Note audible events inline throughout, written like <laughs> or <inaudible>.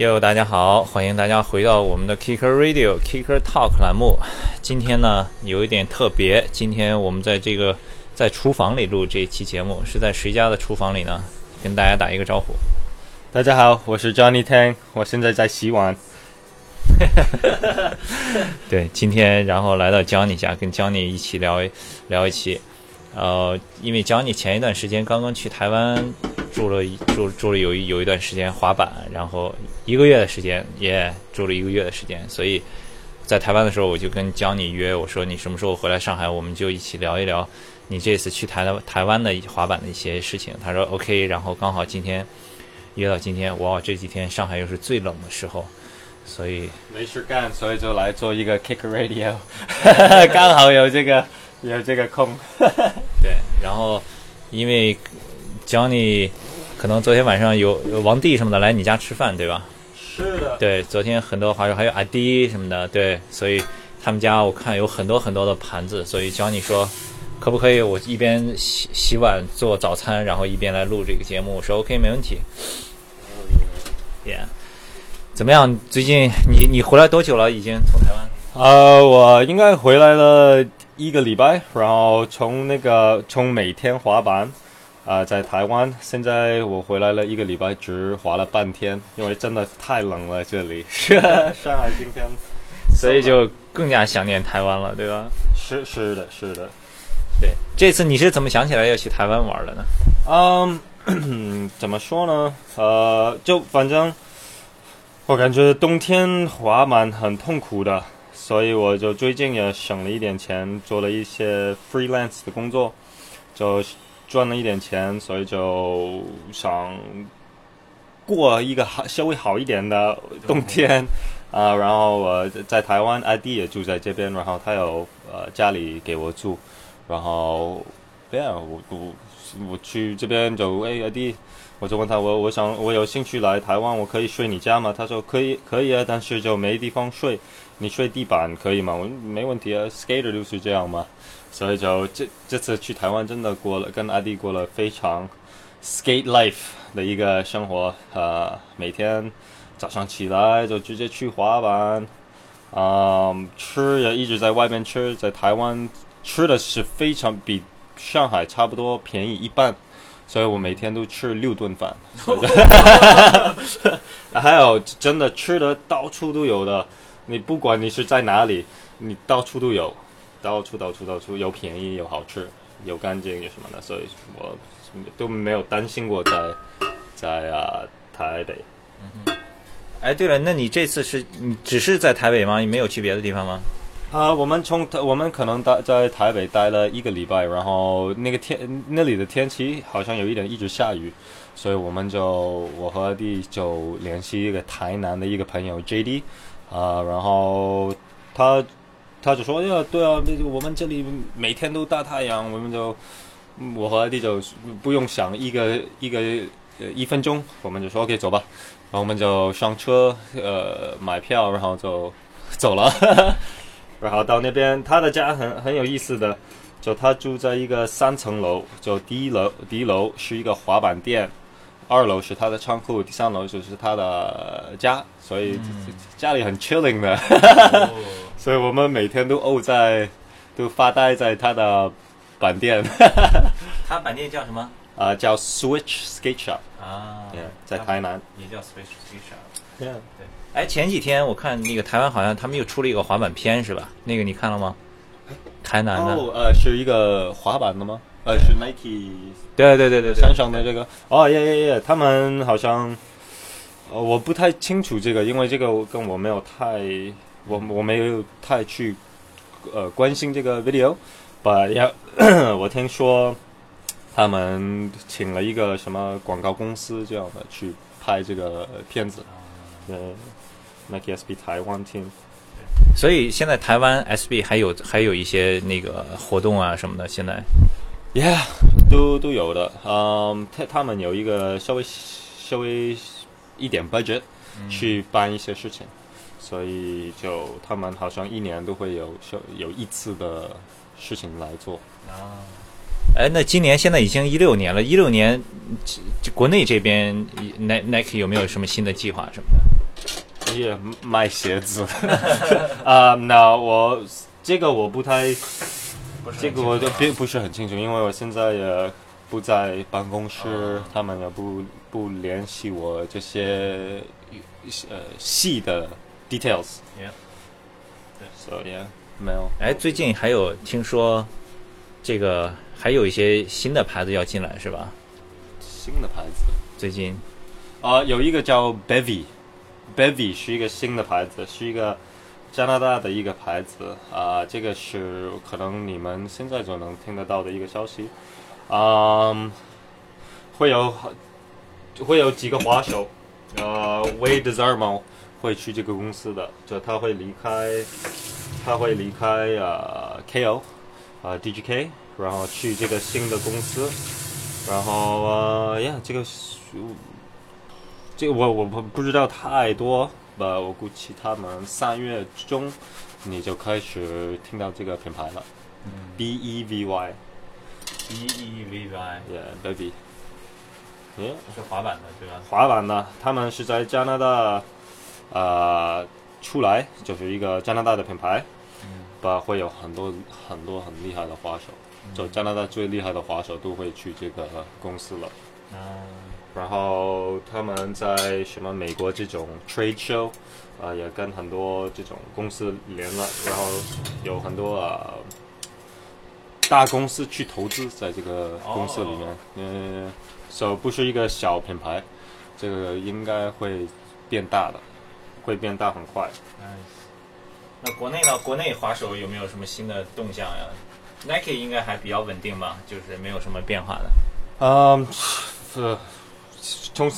哟，大家好，欢迎大家回到我们的 Kicker Radio Kicker Talk 栏目。今天呢有一点特别，今天我们在这个在厨房里录这一期节目，是在谁家的厨房里呢？跟大家打一个招呼。大家好，我是 Johnny Tang，我现在在洗碗。<laughs> 对，今天然后来到 Johnny 家，跟 Johnny 一起聊聊一期。呃，因为 Johnny 前一段时间刚刚去台湾住了住住了有一有一段时间滑板，然后一个月的时间也住了一个月的时间，所以在台湾的时候我就跟 Johnny 约，我说你什么时候回来上海，我们就一起聊一聊你这次去台台湾的滑板的一些事情。他说 OK，然后刚好今天约到今天，哇，这几天上海又是最冷的时候，所以没事干，所以就来做一个 Kick Radio，<laughs> 刚好有这个有这个空。<laughs> 对，然后因为 Johnny 可能昨天晚上有王帝什么的来你家吃饭，对吧？是的。对，昨天很多华友还有阿弟什么的，对，所以他们家我看有很多很多的盘子，所以 Johnny 说可不可以我一边洗洗碗做早餐，然后一边来录这个节目？我说 OK，没问题。Yeah，怎么样？最近你你回来多久了？已经从台湾？呃，我应该回来了。一个礼拜，然后从那个从每天滑板，啊，在台湾，现在我回来了一个礼拜，只滑了半天，因为真的太冷了这里。<laughs> 上海今天，所以就更加想念台湾了，对吧？是是的，是的。对，这次你是怎么想起来要去台湾玩的呢？嗯，<clears throat> 怎么说呢？呃，就反正我感觉冬天滑板很痛苦的。所以我就最近也省了一点钱，做了一些 freelance 的工作，就赚了一点钱，所以就想过一个好稍微好一点的冬天啊。然后我在台湾，ID 也住在这边，然后他有呃家里给我住，然后对啊，我我我去这边就哎 ID，我就问他我我想我有兴趣来台湾，我可以睡你家吗？他说可以可以啊，但是就没地方睡。你睡地板可以吗？我没问题啊，skater 就是这样嘛。所以就这这次去台湾真的过了，跟阿弟过了非常 skate life 的一个生活。呃，每天早上起来就直接去滑板，啊，吃也一直在外面吃，在台湾吃的是非常比上海差不多便宜一半，所以我每天都吃六顿饭。<laughs> 还有真的吃的到处都有的。你不管你是在哪里，你到处都有，到处到处到处有便宜有好吃有干净有什么的，所以我都没有担心过在在啊台北。嗯哎，对了，那你这次是你只是在台北吗？你没有去别的地方吗？啊，我们从我们可能待在台北待了一个礼拜，然后那个天那里的天气好像有一点一直下雨，所以我们就我和弟就联系一个台南的一个朋友 J D。啊，然后他他就说：“呀，对啊，我们这里每天都大太阳，我们就我和阿弟就不用想一个一个呃一分钟，我们就说 OK 走吧。然后我们就上车，呃，买票，然后就走了。<laughs> 然后到那边，他的家很很有意思的，就他住在一个三层楼，就第一楼第一楼是一个滑板店。”二楼是他的仓库，第三楼就是他的家，所以家里很 chilling 的，<laughs> 所以我们每天都沤在，都发呆在他的板店。<laughs> 他板店叫什么？啊，叫 Switch Skate Shop 啊，在台南。也叫 Switch Skate Shop。对。哎，前几天我看那个台湾好像他们又出了一个滑板片，是吧？那个你看了吗？台南的。哦，呃，是一个滑板的吗？呃，是 Nike，对对对对，山上的这个。哦耶耶耶，他们好像，呃，我不太清楚这个，因为这个跟我没有太，我我没有太去，呃，关心这个 video，but 要 <clears throat> 我听说他们请了一个什么广告公司这样的去拍这个片子，呃，Nike SB 台湾 team，所以现在台湾 SB 还有还有一些那个活动啊什么的，现在。Yeah，都都有的。嗯，他他们有一个稍微稍微一点 budget 去办一些事情，所以就他们好像一年都会有有一次的事情来做。啊，哎，那今年现在已经一六年了，一六年国内这边 Nike 有没有什么新的计划什么的？也卖鞋子 <laughs> 啊。那我这个我不太，这个我就并不是很清楚，因为我现在也不在办公室，他们也不不联系我这些呃细的 details。Yeah. So yeah，没有。哎，最近还有听说这个还有一些新的牌子要进来是吧？新的牌子最近啊、有一个叫 Bevy，Bevy 是一个新的牌子，是一个加拿大的一个牌子啊、这个是可能你们现在就能听得到的一个消息，嗯，会有会有几个滑手，呃，Wade Zarmo 会去这个公司的，就他会离开，他会离开啊、KO 啊、DGK，然后去这个新的公司。然后呃呀，这个这个我我不不知道太多，吧，我估计他们三月中你就开始听到这个品牌了、b E V Y，E E V Y yeah baby，yeah 是滑板的对吧？滑板呢，他们是在加拿大呃出来，就是一个加拿大的品牌，吧，会有很多很多很厉害的滑手，就加拿大最厉害的滑手都会去这个公司了。嗯，然后他们在什么美国这种 trade show，啊、也跟很多这种公司连了，然后有很多啊、大公司去投资在这个公司里面，嗯、所以不是一个小品牌，这个应该会变大的，会变大很快。那国内呢？国内滑手有没有什么新的动向呀？Nike 应该还比较稳定吧，就是没有什么变化的。嗯，呃，从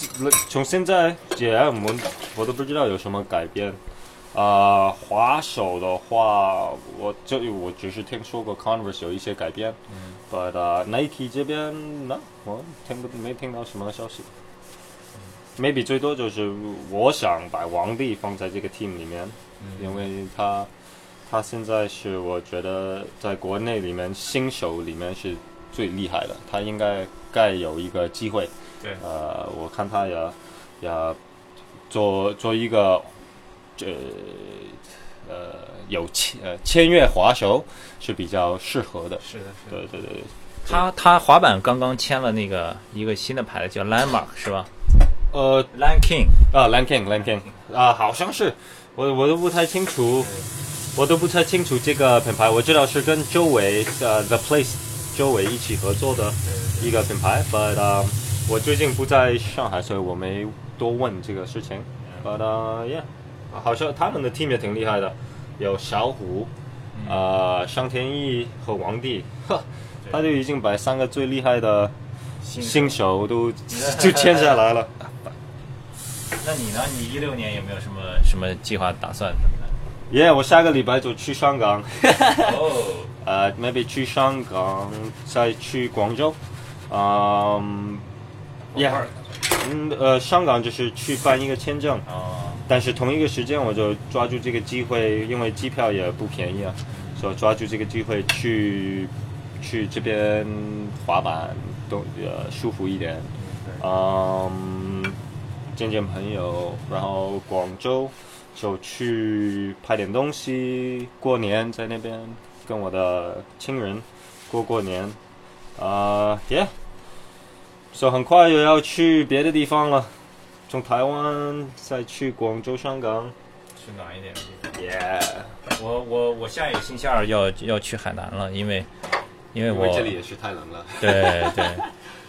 从现在姐我们我都不知道有什么改变。啊、滑手的话，我就我只是听说过 Converse 有一些改变，嗯，but、uh, Nike 这边呢，我听不没听到什么消息。maybe 最多就是我想把王帝放在这个 team 里面，因为他他现在是我觉得在国内里面新手里面是最厉害的，他应该该有一个机会。对。呃，我看他也也做做一个这呃有签呃签约滑手是比较适合的。是的，是的。对对对，他他滑板刚刚签了那个一个新的牌子叫 Landmark 是吧？呃？Land King 啊，Lan King Lan King 啊，好像是。我我都不太清楚，我都不太清楚这个品牌，我知道是跟周围呃 The Place 周围一起合作的一个品牌，but、uh, 我最近不在上海，所以我没多问这个事情。But、uh, yeah，好像他们的 team 也挺厉害的，有小虎、呃上田一和王帝，呵，他就已经把三个最厉害的新手都 <laughs> 就签下来了。那你呢？你一六年有没有什么什么计划打算？耶我下个礼拜就去香港，哦，<laughs> 呃，maybe 去香港，再去广州，嗯、e a h 嗯，呃，香港就是去办一个签证，哦，但是同一个时间我就抓住这个机会，因为机票也不便宜啊，所以抓住这个机会去去这边滑板，都呃舒服一点，嗯，见见朋友，然后广州就去拍点东西，过年在那边跟我的亲人过过年，啊、y e a h 所以很快又要去别的地方了，从台湾再去广州、香港去哪一点的地方。，Yeah，我我我下一个星期二要要去海南了，因为因为我这里也是太冷了。对对，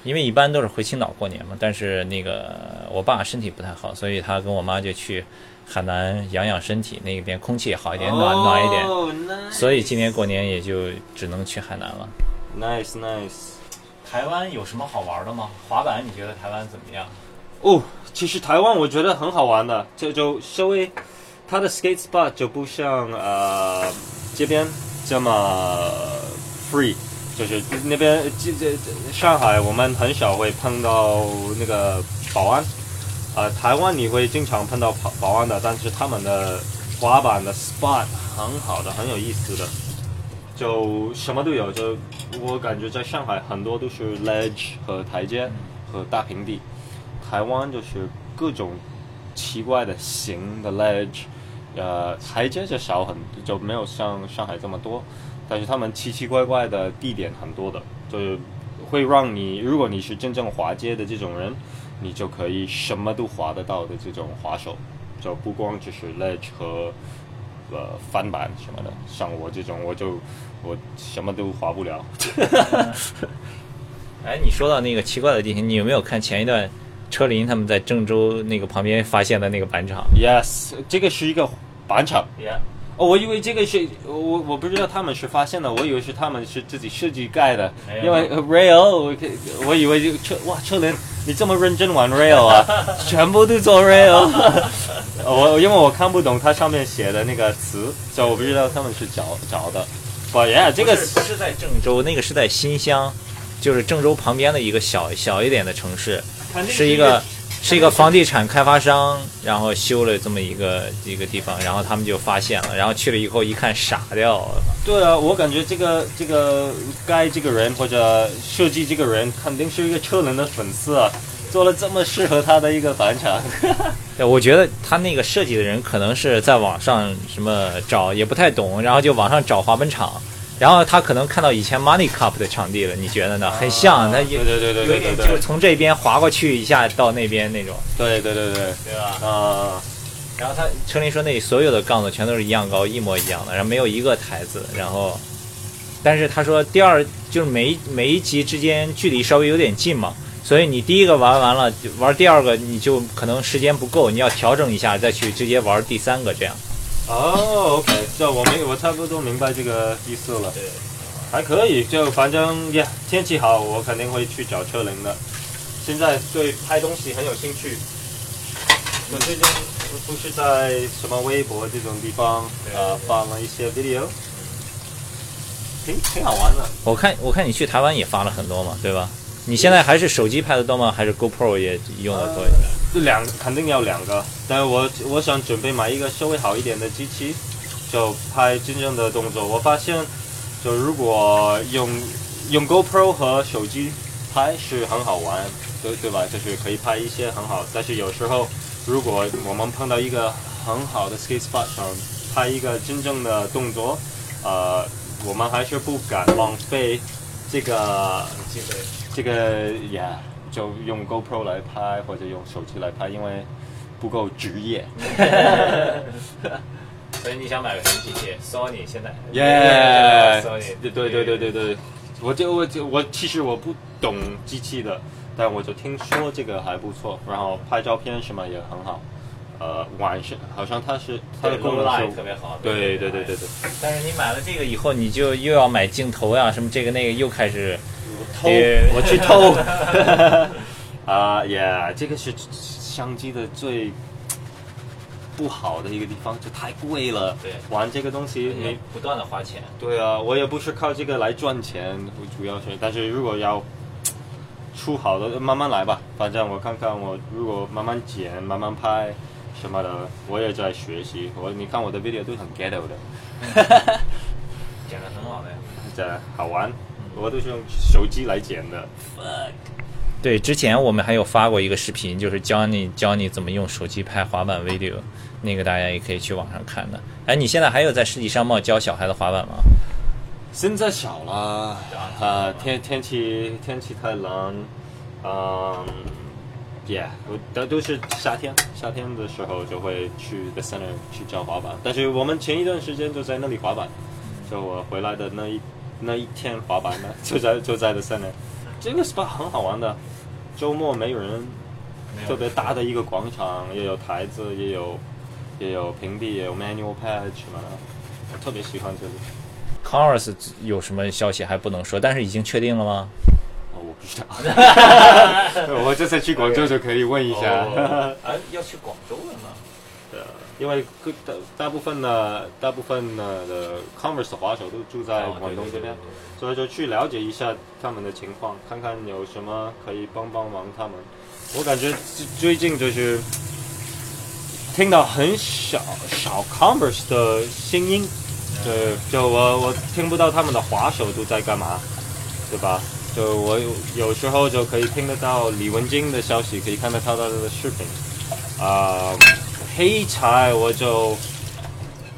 因为一般都是回青岛过年嘛，但是那个我爸身体不太好，所以他跟我妈就去海南养养身体，那边空气也好一点，暖暖一点，点所以今年过年也就只能去海南了。nice nice。台湾有什么好玩的吗？滑板你觉得台湾怎么样？哦，其实台湾我觉得很好玩的，这就稍微它的 skate spot 就不像呃这边这么 free，就是那边这这这上海我们很少会碰到那个保安，呃台湾你会经常碰到保保安的，但是他们的滑板的 spot 很好的，很有意思的。就什么都有，就我感觉在上海很多都是 ledge 和台阶和大平地，台湾就是各种奇怪的形的 ledge，呃，台阶就少很，就没有像上海这么多，但是他们奇奇怪怪的地点很多的，就是会让你，如果你是真正滑街的这种人，你就可以什么都滑得到的这种滑手，就不光只是 ledge 和呃翻板什么的，像我这种我就我什么都滑不了。<laughs> 哎，你说到那个奇怪的地形，你有没有看前一段车林他们在郑州那个旁边发现的那个板场？Yes，这个是一个板场。Yeah，哦，我以为这个是我我不知道他们是发现的，我以为是他们是自己设计盖的因为呃 rail，我我以为就车哇车轮，你这么认真玩 rail 啊，全部都做 rail。<laughs> 我因为我看不懂它上面写的那个词，所以我不知道他们是找找的。But yeah，这个是在郑州，那个是在新乡，就是郑州旁边的一个小小一点的城市，是一个是一个房地产开发商，然后修了这么一个一个地方，然后他们就发现了，然后去了以后一看傻掉了。对啊，我感觉这个这个该这个人或者设计这个人肯定是一个车轮的粉丝啊，做了这么适合他的一个板厂。<laughs> 对，我觉得他那个设计的人可能是在网上什么找也不太懂，然后就网上找滑板场，然后他可能看到以前 Money Cup 的场地了，你觉得呢？很像，他有对对对对有一点就是从这边滑过去一下到那边那种，对对对对，对吧？啊、然后他车林说那里所有的杠子全都是一样高，一模一样的，然后没有一个台子，然后，但是他说第二就是每一每一级之间距离稍微有点近嘛，所以你第一个玩完了，玩第二个你就可能时间不够，你要调整一下再去直接玩第三个这样。哦，OK，这我明我差不多明白这个意思了，对，还可以，就反正呀，天气好，我肯定会去找车龄的。现在对拍东西很有兴趣，我最近不是在什么微博这种地方啊呃放了一些 video，挺挺好玩的。我看我看你去台湾也发了很多嘛，对吧？你现在还是手机拍的多吗？还是 GoPro 也用的多一点？这两肯定要两个，但是我我想准备买一个稍微好一点的机器，就拍真正的动作。我发现，就如果用用 GoPro 和手机拍是很好玩，对对吧？就是可以拍一些很好，但是有时候如果我们碰到一个很好的 skate spot 上拍一个真正的动作，呃，我们还是不敢浪费这个机会。这个呀，就用 GoPro 来拍或者用手机来拍，因为不够职业。<laughs> 所以你想买个什么机器？Sony 现在耶 Sony 对对对对对对，我就我就我其实我不懂机器的，但我就听说这个还不错，然后拍照片什么也很好。呃，晚上好像它是它的功能是特别好。对对对对对，但是你买了这个以后，你就又要买镜头呀，什么这个那个，又开始偷 <laughs> 我去偷。<laughs> 啊呀，这个是相机的最不好的一个地方，就太贵了。对玩这个东西你你不断的花钱。对啊，我也不是靠这个来赚钱，主要是，但是如果要出好的，慢慢来吧。反正我看看，我如果慢慢剪、慢慢拍什么的，我也在学习。我你看我的 video 都很 ghetto 的，<laughs> 剪的很好的呀。这好玩。我都是用手机来剪的。对，之前我们还有发过一个视频，就是教你教你怎么用手机拍滑板 video，那个大家也可以去网上看的。哎，你现在还有在世纪商贸教小孩的滑板吗？现在少了，啊，天天气天气太冷，嗯，yeah，我都都是夏天，夏天的时候就会去 the center 去教滑板，但是我们前一段时间就在那里滑板，就我回来的那一那一天滑板呢，<laughs> 就在就在的森林这个 spot 很好玩的，周末没有人，特别大的一个广场，也有台子，也有也有平地，也有 manual patch 嘛，我特别喜欢这里。Converse 有什么消息还不能说，但是已经确定了吗？哦，我不知道。<laughs> 我这次去广州就可以问一下。<laughs> 啊，要去广州了吗？因为各大大部分呢大部分呢的 Converse 的滑手都住在广东这边，所以就去了解一下他们的情况，看看有什么可以帮帮忙他们。我感觉最最近就是听到很少少 Converse 的声音，对，就我我听不到他们的滑手都在干嘛，对吧？就我有有时候就可以听得到李文金的消息，可以看得到他的视频，啊、黑柴我就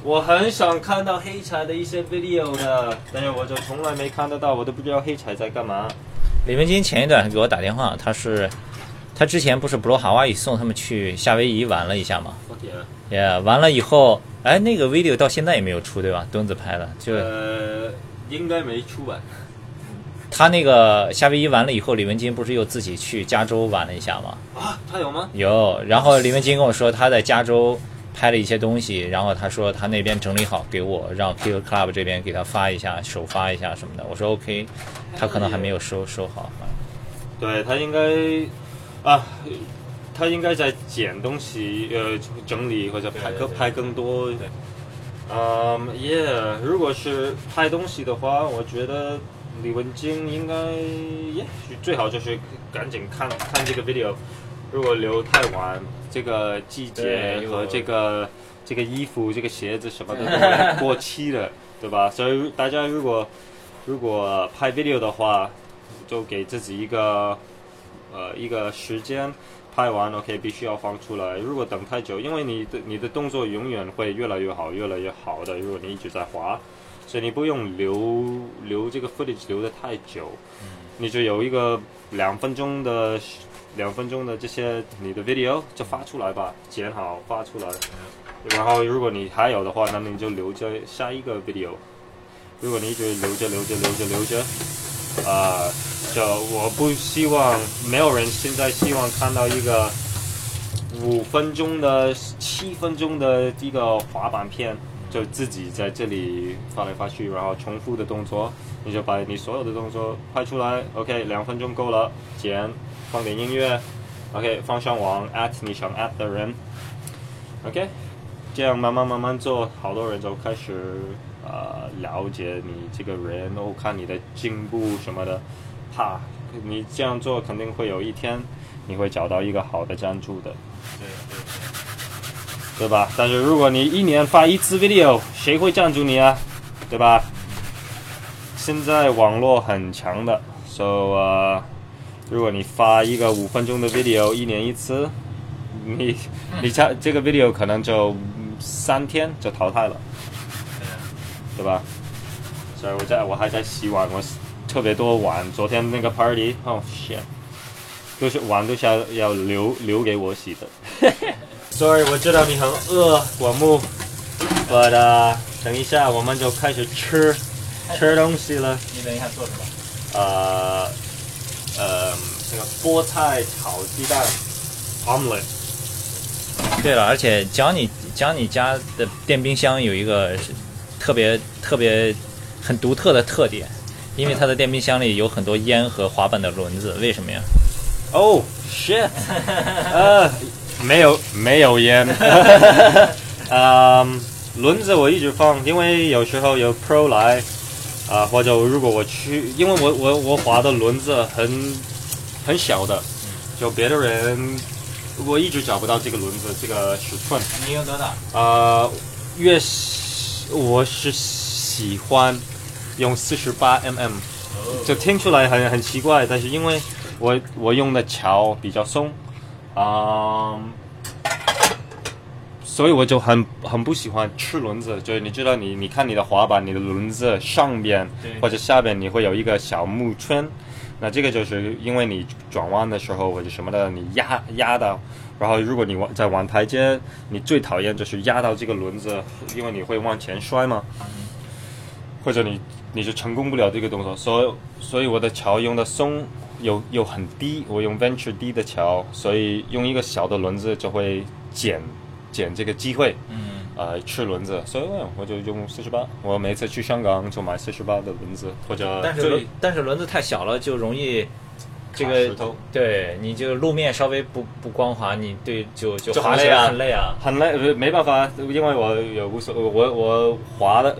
我很想看到黑柴的一些 video 的，但是我就从来没看得到，我都不知道黑柴在干嘛。李文金前一段还给我打电话，他是他之前不是布罗哈瓦伊送他们去夏威夷玩了一下嘛？我天，也、完了以后，哎，那个 video 到现在也没有出，对吧？墩子拍的，就呃，应该没出吧？他那个夏威夷完了以后，李文金不是又自己去加州玩了一下吗？啊，他有吗？有，然后李文金跟我说他在加州拍了一些东西，然后他说他那边整理好给我，让 Kill Club 这边给他发一下，首发一下什么的。我说 OK，他可能还没有收收好。对他应该啊，他应该在捡东西，呃，整理或者拍更拍更多。嗯，Yeah，如果是拍东西的话，我觉得李文金应该也许最好就是赶紧看看这个 video。如果留太晚，这个季节和这个这个衣服、这个鞋子什么的 <laughs> 都过期了，对吧？所以大家如果如果拍 video 的话，就给自己一个呃一个时间，拍完 OK 必须要放出来。如果等太久，因为你的你的动作永远会越来越好，越来越好的。如果你一直在滑，所以你不用留留这个 footage 留的太久，你就有一个两分钟的两分钟的这些你的 video 就发出来吧，剪好发出来。然后如果你还有的话，那你就留着下一个 video。如果你一直留着留着留着留着，啊、就我不希望没有人现在希望看到一个五分钟的、七分钟的一个滑板片，就自己在这里发来发去，然后重复的动作，你就把你所有的动作拍出来。OK，两分钟够了，剪，放点音乐，OK，放上网，at 你想 at 的人，OK，这样慢慢慢慢做，好多人就开始呃了解你这个人，然后看你的进步什么的，怕你这样做肯定会有一天你会找到一个好的赞助的。对对吧？但是如果你一年发一次 video，谁会赞助你啊？对吧？现在网络很强的，so 呃，如果你发一个五分钟的 video，一年一次，你你这这个 video 可能就嗯三天就淘汰了，对吧？所以我在我还在洗碗，我特别多碗。昨天那个 party，哦、shit，都是碗都是要要留留给我洗的。<laughs> Sorry，我知道你很饿，果木，but、uh, 等一下我们就开始吃吃东西了。你等一下做什么？呃呃，那个菠菜炒鸡蛋 omelet。对了，而且讲你讲你家的电冰箱有一个特别特别很独特的特点，因为它的电冰箱里有很多烟和滑板的轮子，为什么呀？Oh shit！<laughs> 呃，没有没有烟。<laughs> 嗯，轮子我一直放，因为有时候有 pro 来，啊、或者如果我去，因为我我我滑的轮子很很小的，就别的人我一直找不到这个轮子这个尺寸。你有多大？呃，越喜我是喜欢用四十八 mm，就听出来很很奇怪，但是因为我我用的桥比较松，啊、所以我就很很不喜欢吃轮子。就是你知道你你看你的滑板，你的轮子上边或者下边你会有一个小木圈，那这个就是因为你转弯的时候或者什么的，你压压到，然后如果你往在往台阶，你最讨厌就是压到这个轮子，因为你会往前摔嘛，或者你你就成功不了这个动作，所以所以我的桥用的松又又很低，我用 venture 低的桥，所以用一个小的轮子就会减减这个机会。嗯，呃，吃轮子，所以我就用四十八。我每次去香港就买四十八的轮子，或者但是轮但是轮子太小了，就容易这个对你就路面稍微不不光滑，你对就就滑起就很累啊来很累啊。很累，呃没办法，因为我也无所我我滑的，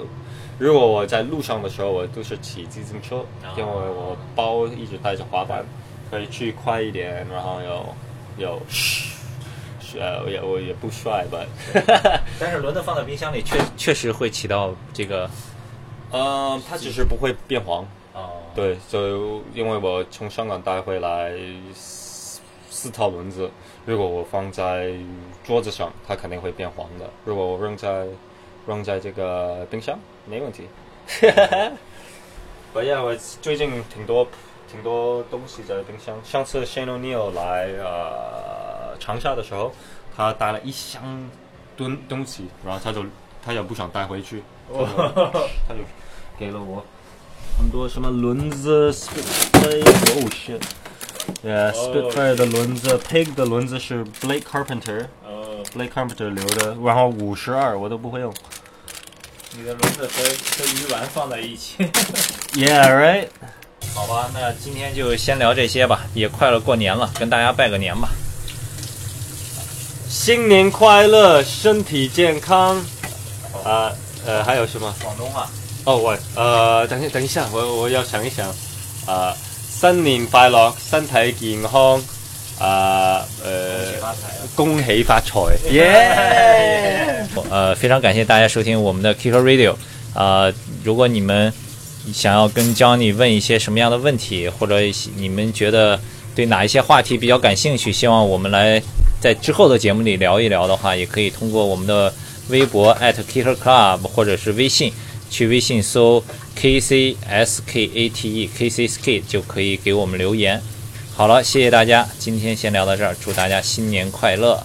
如果我在路上的时候，我都是骑自行车，因为我包一直带着滑板，可以去快一点，然后有有，呃，也我也不帅吧，<laughs> 但是轮子放在冰箱里确确实会起到这个呃，它只是不会变黄。哦，对，就因为我从香港带回来四四套轮子，如果我放在桌子上，它肯定会变黄的。如果我扔在扔在这个冰箱，没问题。<laughs> 不呀，我最近挺多挺多东西在冰箱。上次 Shane O'Neill 来呃长沙的时候，他带了一箱吨东西，然后他就他也不想带回去，他就给了我很多什么轮子，Spitfire，哦 shit。Yeah, Spitfire 的轮子，Pig 的轮子是 Blake Carpenter，Blake 哦，Carpenter 留的，然后五十二我都不会用。你的轮子和和鱼丸放在一起。<laughs> Yeah, right. 好吧，那今天就先聊这些吧，也快了过年了，跟大家拜个年吧。新年快乐，身体健康。啊，呃，还有什么？广东话，哦，我，呃，等一等一下，我我要想一想。啊、新年快乐，身体健康。啊、呃，发财。恭喜发财，耶！呃，非常感谢大家收听我们的 Kicker Radio。呃，如果你们想要跟 Johnny 问一些什么样的问题，或者你们觉得对哪一些话题比较感兴趣，希望我们来在之后的节目里聊一聊的话，也可以通过我们的微博 @Kicker Club 或者是微信，去微信搜 K C S K A T E K C S K 就可以给我们留言。好了，谢谢大家，今天先聊到这儿，祝大家新年快乐。